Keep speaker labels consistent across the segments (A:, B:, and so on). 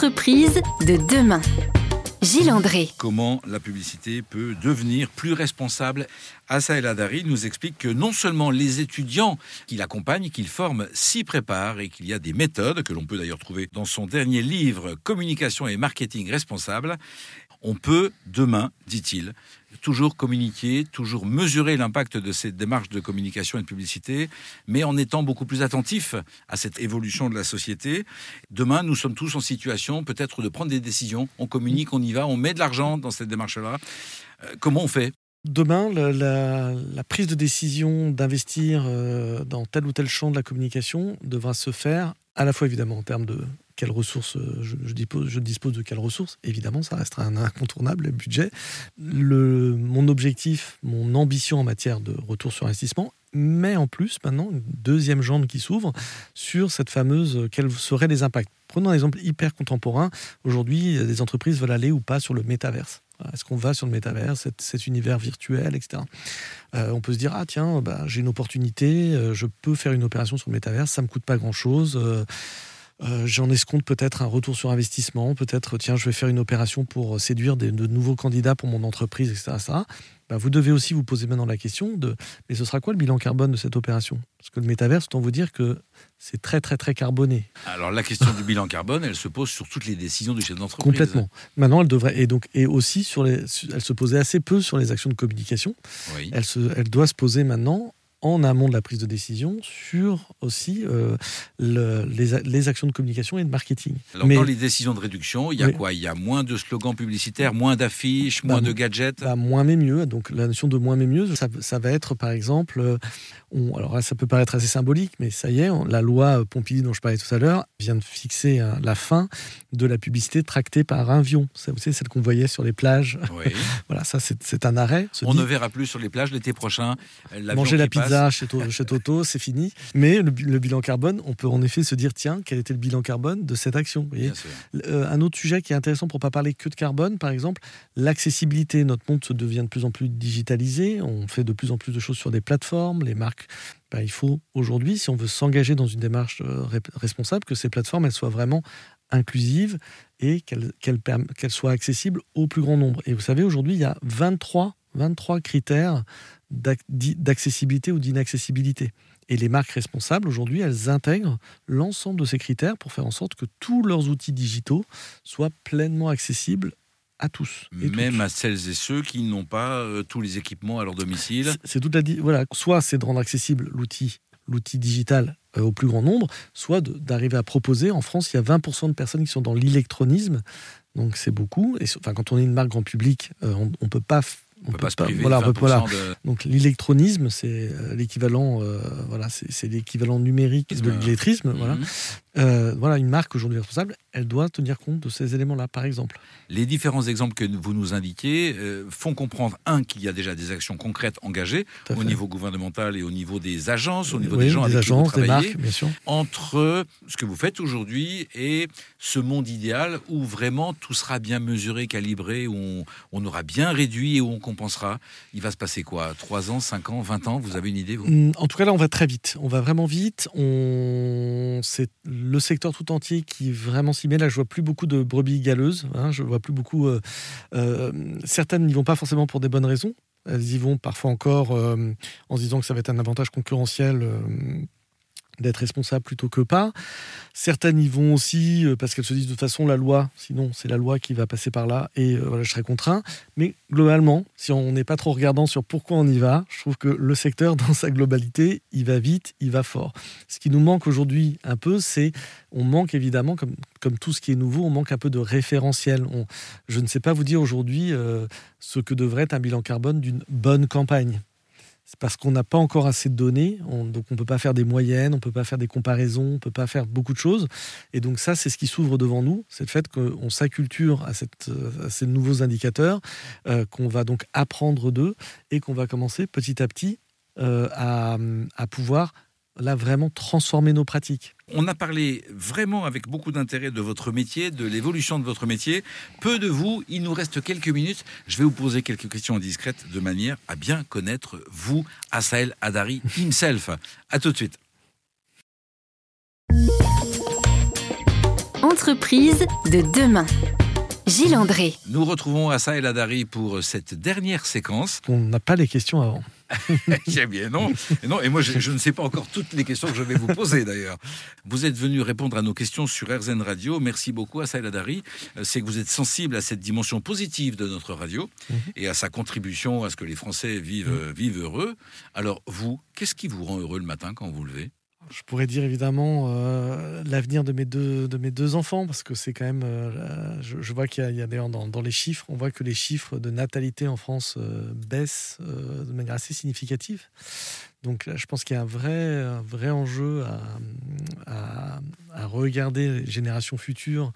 A: entreprises de demain. Gilles André.
B: Comment la publicité peut devenir plus responsable? Assa El Hadari nous explique que non seulement les étudiants qui l'accompagnent, qu'il forme, s'y préparent et qu'il y a des méthodes que l'on peut d'ailleurs trouver dans son dernier livre Communication et marketing responsable. On peut demain, dit-il, toujours communiquer, toujours mesurer l'impact de ces démarches de communication et de publicité, mais en étant beaucoup plus attentif à cette évolution de la société. Demain, nous sommes tous en situation peut-être de prendre des décisions. On communique, on y va, on met de l'argent dans cette démarche-là. Euh, comment on fait?
C: Demain, la, prise de décision d'investir euh, dans tel ou tel champ de la communication devra se faire à la fois évidemment en termes de quelles ressources euh, je, dispose, je, dispose, de quelles ressources. Évidemment, ça restera un incontournable le budget. Mon objectif, mon ambition en matière de retour sur investissement, mais en plus maintenant une deuxième jambe qui s'ouvre sur cette fameuse euh, quels seraient les impacts. Prenons un exemple hyper contemporain. Aujourd'hui, des entreprises veulent aller ou pas sur le métaverse. Est-ce qu'on va sur le métaverse, cet, univers virtuel, etc. Euh, on peut se dire ah tiens, bah, j'ai une opportunité, je peux faire une opération sur le métaverse, ça me coûte pas grand chose. Euh, j'en escompte peut-être un retour sur investissement, peut-être tiens, je vais faire une opération pour séduire de nouveaux candidats pour mon entreprise, etc. Bah, vous devez aussi vous poser maintenant la question de mais ce sera quoi le bilan carbone de cette opération? Parce que le métaverse, autant vous dire que c'est très très très carboné.
B: Alors la question du bilan carbone, elle se pose sur toutes les décisions du chef d'entreprise.
C: Complètement. Maintenant, elle devrait et donc et aussi sur les, elle se posait assez peu sur les actions de communication. Elle se, elle doit se poser maintenant en amont de la prise de décision sur aussi euh, les, actions de communication et de marketing.
B: Alors dans les décisions de réduction, il y a quoi? Il y a moins de slogans publicitaires, moins d'affiches, moins bah, de gadgets?
C: bah, Moins mais mieux. Donc la notion de moins mais mieux, ça, va être par exemple, euh, alors ça peut paraître assez symbolique, mais ça y est, la loi Pompidou dont je parlais tout à l'heure vient de fixer hein, la fin de la publicité tractée par un avion. Vous savez, celle qu'on voyait sur les plages. voilà, ça c'est un arrêt.
B: On ne verra plus sur les plages l'été prochain.
C: Manger la pizza chez, Toto, c'est fini. Mais le, bilan carbone, on peut en effet se dire tiens, quel était le bilan carbone de cette action euh, Un autre sujet qui est intéressant pour ne pas parler que de carbone, par exemple, l'accessibilité. Notre monde se devient de plus en plus digitalisé. On fait de plus en plus de choses sur des plateformes. Les marques ben, il faut aujourd'hui, si on veut s'engager dans une démarche euh, responsable, que ces plateformes elles soient vraiment inclusives et qu'elles soient accessibles au plus grand nombre. Et vous savez, aujourd'hui, il y a 23, 23 critères d'accessibilité ou d'inaccessibilité. Et les marques responsables, aujourd'hui, elles intègrent l'ensemble de ces critères pour faire en sorte que tous leurs outils digitaux soient pleinement accessibles à tous.
B: Même à celles et ceux qui n'ont pas euh, tous les équipements à leur domicile.
C: C'est toute la voilà, soit c'est de rendre accessible l'outil l'outil digital euh, au plus grand nombre, soit d'arriver à proposer. En France, il y a 20% de personnes qui sont dans l'électronisme, donc c'est beaucoup. Et enfin, quand on est une marque grand public, euh, on ne peut pas
B: on, peut, pas se priver
C: voilà, voilà. Donc l'électronisme, c'est euh, l'équivalent, euh, voilà, c'est l'équivalent numérique de l'illettrisme. Voilà. Euh, voilà, une marque aujourd'hui responsable, elle doit tenir compte de ces éléments-là, par exemple.
B: Les différents exemples que vous nous indiquez font comprendre, un, qu'il y a déjà des actions concrètes engagées au niveau gouvernemental et au niveau des agences, au niveau des gens avec agences, qui vous travaillez, des marques, bien sûr. entre ce que vous faites aujourd'hui et ce monde idéal où vraiment tout sera bien mesuré, calibré, où on, on aura bien réduit et où on pensera Il va se passer quoi? 3 ans, 5 ans, 20 ans? Vous avez une idée
C: mm, En tout cas, là, on va très vite. On va vraiment vite. On... C'est le secteur tout entier qui vraiment s'y met. Là, je vois plus beaucoup de brebis galeuses. Hein. Je vois plus beaucoup. Euh, euh, certaines n'y vont pas forcément pour des bonnes raisons. Elles y vont parfois encore euh, en se disant que ça va être un avantage concurrentiel d'être responsable plutôt que pas. Certaines y vont aussi euh, parce qu'elles se disent de toute façon la loi, sinon c'est la loi qui va passer par là et euh, voilà, je serai contraint. Mais globalement, si on n'est pas trop regardant sur pourquoi on y va, je trouve que le secteur dans sa globalité, il va vite, il va fort. Ce qui nous manque aujourd'hui un peu, c'est on manque évidemment, comme, comme tout ce qui est nouveau, on manque un peu de référentiel. je ne sais pas vous dire aujourd'hui euh, ce que devrait être un bilan carbone d'une bonne campagne. C'est parce qu'on n'a pas encore assez de données, donc on ne peut pas faire des moyennes, on ne peut pas faire des comparaisons, on ne peut pas faire beaucoup de choses. Et donc ça, c'est ce qui s'ouvre devant nous, c'est le fait qu'on s'acculture à, ces nouveaux indicateurs, euh, qu'on va donc apprendre d'eux et qu'on va commencer petit à petit euh, à pouvoir là vraiment transformer nos pratiques.
B: On a parlé vraiment avec beaucoup d'intérêt de votre métier, de l'évolution de votre métier. Peu de vous, il nous reste quelques minutes. Je vais vous poser quelques questions indiscrètes de manière à bien connaître vous, Asael Adari himself. À tout de suite.
A: L'entreprise de demain. Gilles André.
B: Nous retrouvons Assa El Hadari pour cette dernière séquence.
C: On n'a pas les questions avant.
B: Eh bien non. Et non. Et moi, je, je ne sais pas encore toutes les questions que je vais vous poser d'ailleurs. Vous êtes venu répondre à nos questions sur RZN Radio. Merci beaucoup, El Hadari. Euh, C'est que vous êtes sensible à cette dimension positive de notre radio et à sa contribution à ce que les Français vivent, euh, vivent heureux. Alors, vous, qu'est-ce qui vous rend heureux le matin quand vous levez?
C: Je pourrais dire évidemment euh, l'avenir de mes deux de mes deux enfants parce que c'est quand même. euh, je, vois qu'il y a, a d'ailleurs dans, les chiffres, on voit que les chiffres de natalité en France euh, baissent de manière assez significative. Donc je pense qu'il y a un vrai vrai enjeu à, regarder les générations futures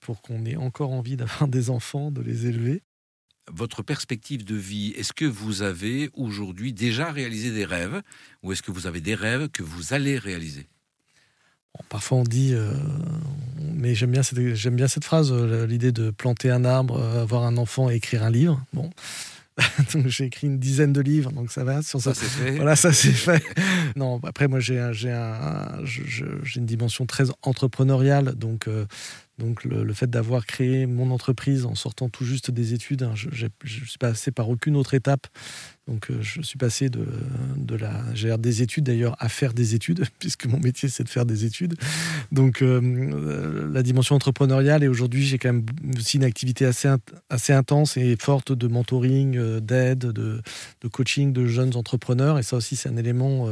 C: pour qu'on ait encore envie d'avoir des enfants, de les élever.
B: Votre perspective de vie, est-ce que vous avez aujourd'hui déjà réalisé des rêves ou est-ce que vous avez des rêves que vous allez réaliser?
C: Bon, parfois on dit, euh, mais j'aime bien cette, j'aime bien cette phrase, euh, l'idée de planter un arbre, euh, avoir un enfant et écrire un livre. Bon, donc j'ai écrit une dizaine de livres, donc ça va sur
B: Ça,
C: ça.
B: c'est fait.
C: Voilà, ça c'est fait. Non, après moi j'ai un- j'ai un- je- je- j'ai une dimension très entrepreneuriale, donc euh, donc le, fait d'avoir créé mon entreprise en sortant tout juste des études, hein, je, je suis passé par aucune autre étape. Donc euh, je suis passé de, la j'ai des études d'ailleurs à faire des études puisque mon métier c'est de faire des études. Donc euh, euh, la dimension entrepreneuriale et aujourd'hui j'ai quand même aussi une activité assez int- assez intense et forte de mentoring, d'aide, de, coaching de jeunes entrepreneurs et ça aussi c'est un élément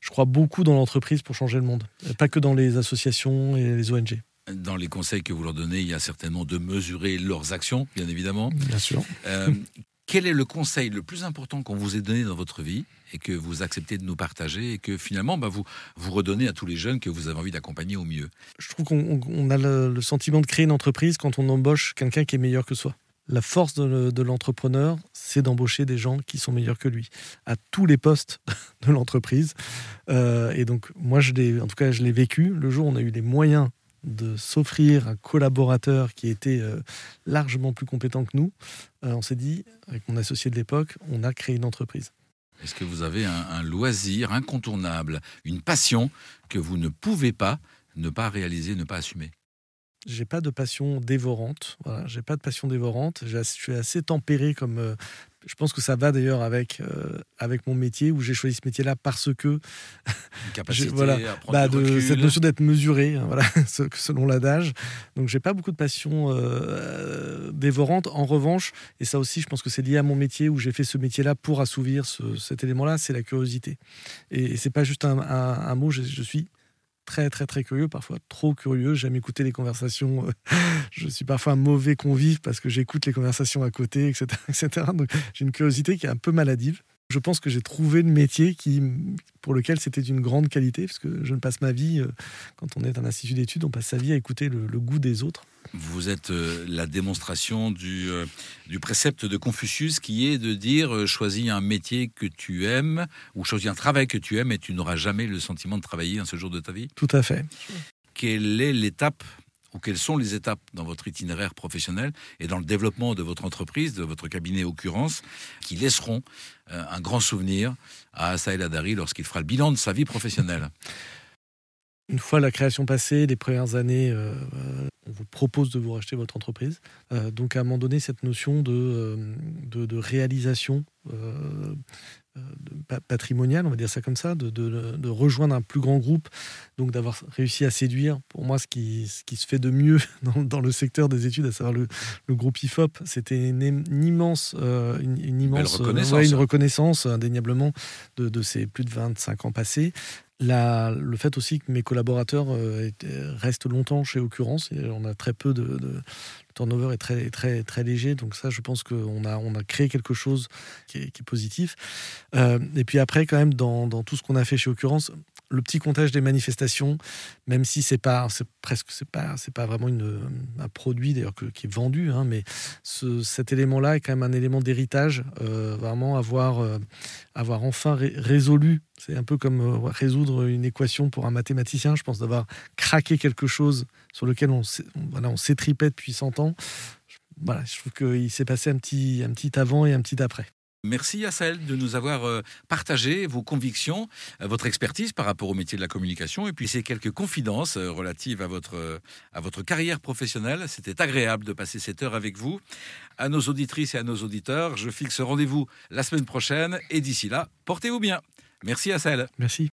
C: je crois beaucoup dans l'entreprise pour changer le monde, pas que dans les associations et les ONG.
B: Dans les conseils que vous leur donnez, il y a certainement de mesurer leurs actions, bien évidemment.
C: Bien sûr.
B: Euh, quel est le conseil le plus important qu'on vous ait donné dans votre vie et que vous acceptez de nous partager et que finalement bah, vous, vous redonnez à tous les jeunes que vous avez envie d'accompagner au mieux?
C: Je trouve qu'on on- on a le, le sentiment de créer une entreprise quand on embauche quelqu'un qui est meilleur que soi. La force de, le- de l'entrepreneur, c'est d'embaucher des gens qui sont meilleurs que lui à tous les postes de l'entreprise. Euh, et donc, moi, je en tout cas, je l'ai vécu. Le jour où on a eu les moyens de s'offrir un collaborateur qui était euh, largement plus compétent que nous, euh, on s'est dit, avec mon associé de l'époque, on a créé une entreprise.
B: Est-ce que vous avez un, un loisir incontournable, une passion que vous ne pouvez pas ne pas réaliser, ne pas assumer?
C: J'ai pas de passion dévorante. Voilà, j'ai pas de passion dévorante. Je suis assez tempéré comme. Je pense que ça va d'ailleurs avec euh, avec mon métier où j'ai choisi ce métier-là parce que
B: Une capacité
C: voilà,
B: à
C: bah, de cette notion d'être mesuré, hein, voilà, selon l'adage. Donc j'ai pas beaucoup de passion euh, dévorante. En revanche, et ça aussi, je pense que c'est lié à mon métier où j'ai fait ce métier-là pour assouvir ce- cet élément-là, c'est la curiosité. Et, et c'est pas juste un, un- un mot. Je, je suis très très très curieux, parfois trop curieux. J'aime écouter les conversations. euh, je suis parfois un mauvais convive parce que j'écoute les conversations à côté, etc., etc. Donc j'ai une curiosité qui est un peu maladive. Je pense que j'ai trouvé le métier qui, pour lequel c'était une grande qualité, parce que je ne passe ma vie, euh, quand on est un institut d'études, on passe sa vie à écouter le, le goût des autres.
B: Vous êtes euh, la démonstration du, euh, du précepte de Confucius qui est de dire euh, choisis un métier que tu aimes ou choisis un travail que tu aimes et tu n'auras jamais le sentiment de travailler un seul jour de ta vie.
C: Tout à fait.
B: Quelle est l'étape ou quelles sont les étapes dans votre itinéraire professionnel et dans le développement de votre entreprise, de votre cabinet occurrence, qui laisseront euh, un grand souvenir à Assa El Hadari lorsqu'il fera le bilan de sa vie professionnelle?
C: Une fois la création passée, les premières années, euh, euh, on vous propose de vous racheter votre entreprise. Donc à un moment donné, cette notion de, de, réalisation euh, de pa- patrimoniale, on va dire ça comme ça, de, de- de rejoindre un plus grand groupe, donc d'avoir réussi à séduire, pour moi, ce qui, ce qui se fait de mieux dans, dans le secteur des études, à savoir le, le groupe IFOP, c'était une, une immense, euh, une, une immense euh,
B: reconnaissance.
C: ouais, une reconnaissance indéniablement de, de ces plus de 25 ans passés. Le fait aussi que mes collaborateurs euh, restent longtemps chez Occurrence, et on a très peu de, le turnover est très très très léger, donc ça, je pense qu'on a on a créé quelque chose qui est, qui est positif. Euh, et puis après, quand même, dans, dans tout ce qu'on a fait chez Occurrence, le petit comptage des manifestations, même si c'est pas c'est presque c'est pas c'est pas vraiment une, un produit d'ailleurs qui est vendu, hein, mais ce- cet élément-là est quand même un élément d'héritage, euh, vraiment avoir euh, avoir enfin ré- résolu. C'est un peu comme euh, résoudre une équation pour un mathématicien, je pense, d'avoir craqué quelque chose sur lequel on, voilà, on s'étripait depuis 100 ans. Voilà, je trouve qu'il s'est passé un petit, un petit avant et un petit après.
B: Merci Assel de nous avoir euh, partagé vos convictions, euh, votre expertise par rapport au métier de la communication et puis ces quelques confidences euh, relatives à votre, à votre carrière professionnelle. C'était agréable de passer cette heure avec vous. À nos auditrices et à nos auditeurs, je fixe rendez-vous la semaine prochaine et d'ici là, portez-vous bien. Merci Assel.
C: Merci.